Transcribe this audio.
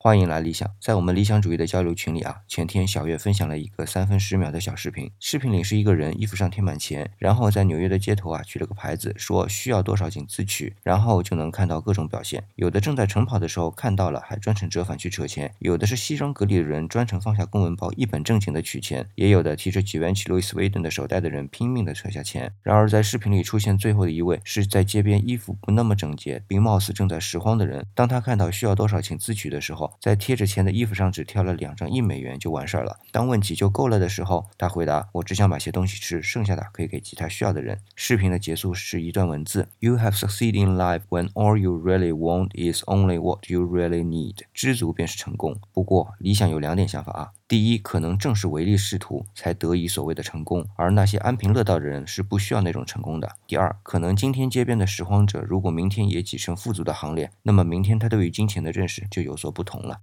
欢迎来理想，在我们理想主义的交流群里啊，前天小月分享了一个三分十秒的小视频。视频里是一个人衣服上贴满钱，然后在纽约的街头啊举了个牌子，说需要多少请自取，然后就能看到各种表现。有的正在晨跑的时候看到了，还专程折返去扯钱；有的是西装革履的人专程放下公文包，一本正经的取钱；也有的提着几元起路易斯威登的手袋的人拼命的扯下钱。然而在视频里出现最后的一位，是在街边衣服不那么整洁，并貌似正在拾荒的人。当他看到需要多少请自取的时候，在贴着钱的衣服上只挑了两张一美元就完事儿了。当问起就够了的时候，他回答：“我只想买些东西吃，剩下的可以给其他需要的人。”视频的结束是一段文字：“You have succeeded in life when all you really want is only what you really need。”知足便是成功。不过，理想有两点想法啊。第一，可能正是唯利是图才得以所谓的成功，而那些安贫乐道的人是不需要那种成功的。第二，可能今天街边的拾荒者，如果明天也挤成富足的行列，那么明天他对于金钱的认识就有所不同同了。